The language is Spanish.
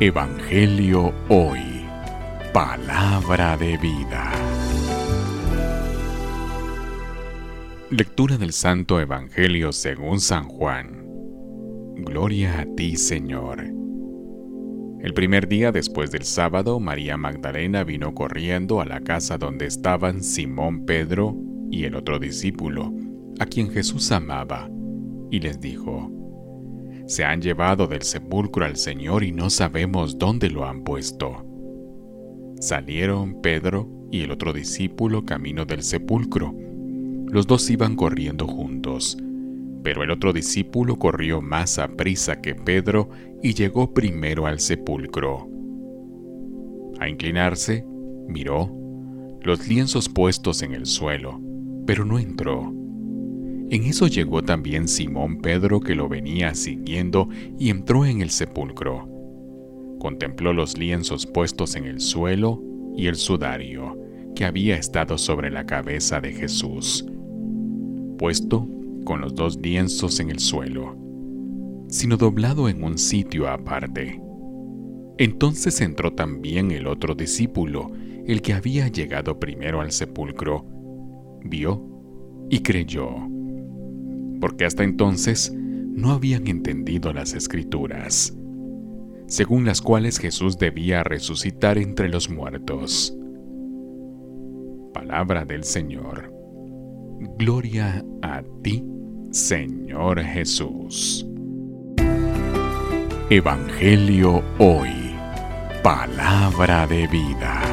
Evangelio Hoy. Palabra de vida. Lectura del Santo Evangelio según San Juan. Gloria a ti, Señor. El primer día después del sábado, María Magdalena vino corriendo a la casa donde estaban Simón Pedro y el otro discípulo, a quien Jesús amaba, y les dijo, Se han llevado del sepulcro al Señor y no sabemos dónde lo han puesto. Salieron Pedro y el otro discípulo camino del sepulcro. Los dos iban corriendo juntos, pero el otro discípulo corrió más a prisa que Pedro y llegó primero al sepulcro. A inclinarse, miró los lienzos puestos en el suelo pero no entró. En eso llegó también Simón Pedro que lo venía siguiendo y entró en el sepulcro. Contempló los lienzos puestos en el suelo y el sudario que había estado sobre la cabeza de Jesús, puesto con los dos lienzos en el suelo, sino doblado en un sitio aparte. Entonces entró también el otro discípulo, el que había llegado primero al sepulcro, vio y creyó, porque hasta entonces no habían entendido las escrituras, según las cuales Jesús debía resucitar entre los muertos. Palabra del Señor. Gloria a ti, Señor Jesús. Evangelio hoy. Palabra de vida.